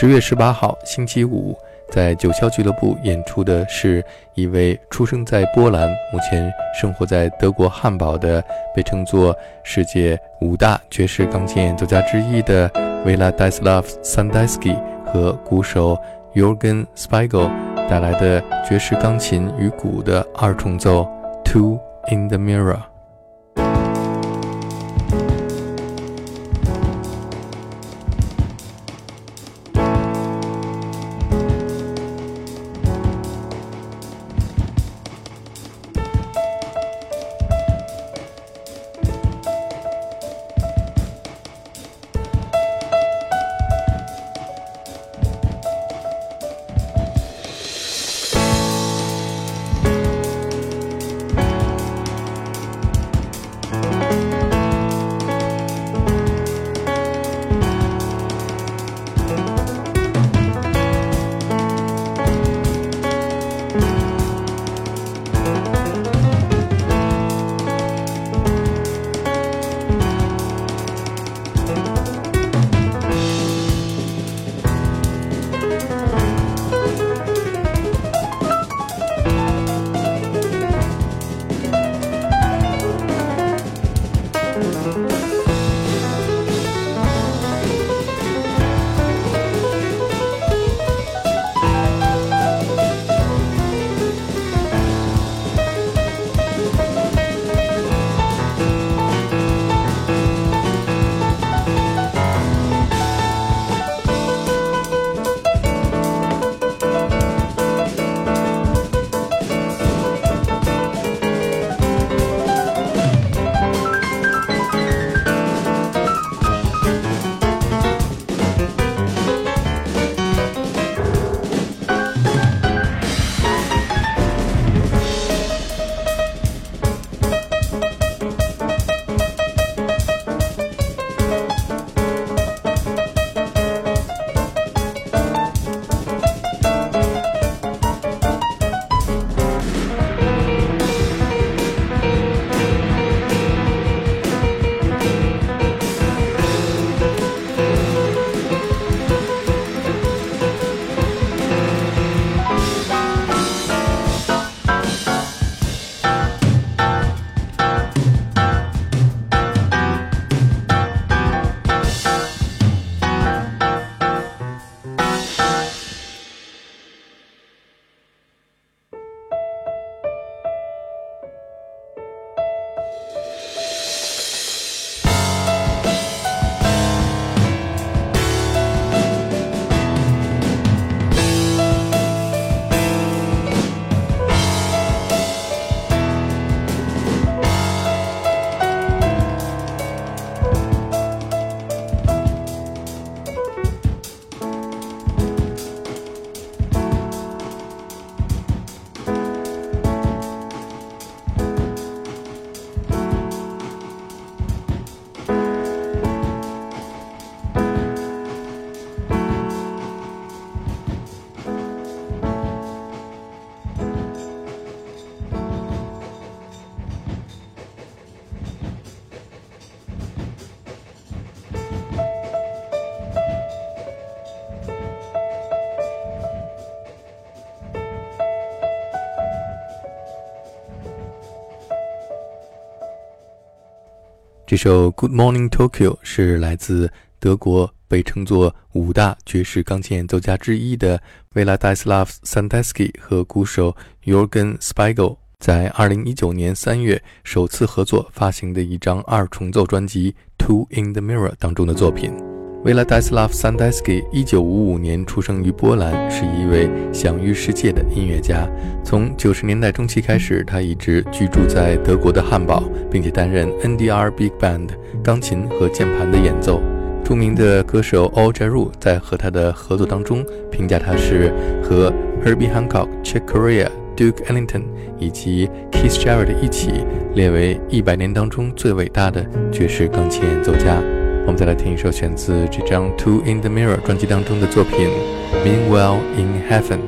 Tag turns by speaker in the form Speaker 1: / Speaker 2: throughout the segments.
Speaker 1: 十月十八号，星期五，在九霄俱乐部演出的是一位出生在波兰、目前生活在德国汉堡的，被称作世界五大爵士钢琴演奏家之一的维拉戴斯拉夫·桑戴斯基和鼓手 Jorgen Spiegel 带来的爵士钢琴与鼓的二重奏《Two in the Mirror》。这首《Good Morning Tokyo》是来自德国被称作五大爵士钢琴演奏家之一的 v e l a d i s l a v s a n d e s k y 和鼓手 Jorgen Spiegel 在2019年3月首次合作发行的一张二重奏专辑《Two in the Mirror》当中的作品。维拉戴斯拉夫·桑戴斯基一九五五年出生于波兰，是一位享誉世界的音乐家。从九十年代中期开始，他一直居住在德国的汉堡，并且担任 NDR Big Band 钢琴和键盘的演奏。著名的歌手 Al Jarreau 在和他的合作当中评价他是和 Herbie Hancock、Chick Corea、Duke Ellington 以及 Keith Jarrett 一起列为一百年当中最伟大的爵士钢琴演奏家。我们再来听一首选自这张《Two in the Mirror》专辑当中的作品《Meanwhile in Heaven》。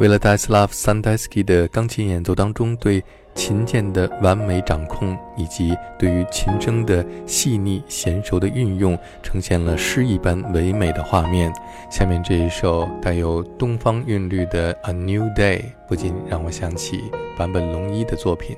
Speaker 1: 为了 Daislav Sandesky 的钢琴演奏当中对琴键的完美掌控，以及对于琴声的细腻娴熟的运用，呈现了诗一般唯美的画面。下面这一首带有东方韵律的《A New Day》，不禁让我想起坂本龙一的作品。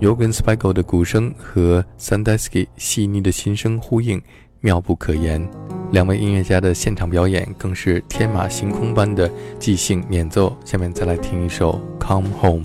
Speaker 1: Yogan Spiegel 的鼓声和 Sandusky 细腻的琴声呼应，妙不可言。两位音乐家的现场表演更是天马行空般的即兴演奏。下面再来听一首《Come Home》。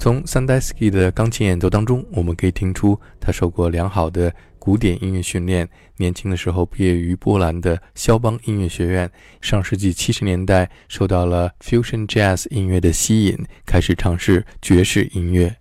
Speaker 1: 从 Sandesky 的钢琴演奏当中，我们可以听出他受过良好的古典音乐训练。年轻的时候毕业于波兰的肖邦音乐学院。上世纪七十年代受到了 Fusion Jazz 音乐的吸引，开始尝试爵士音乐。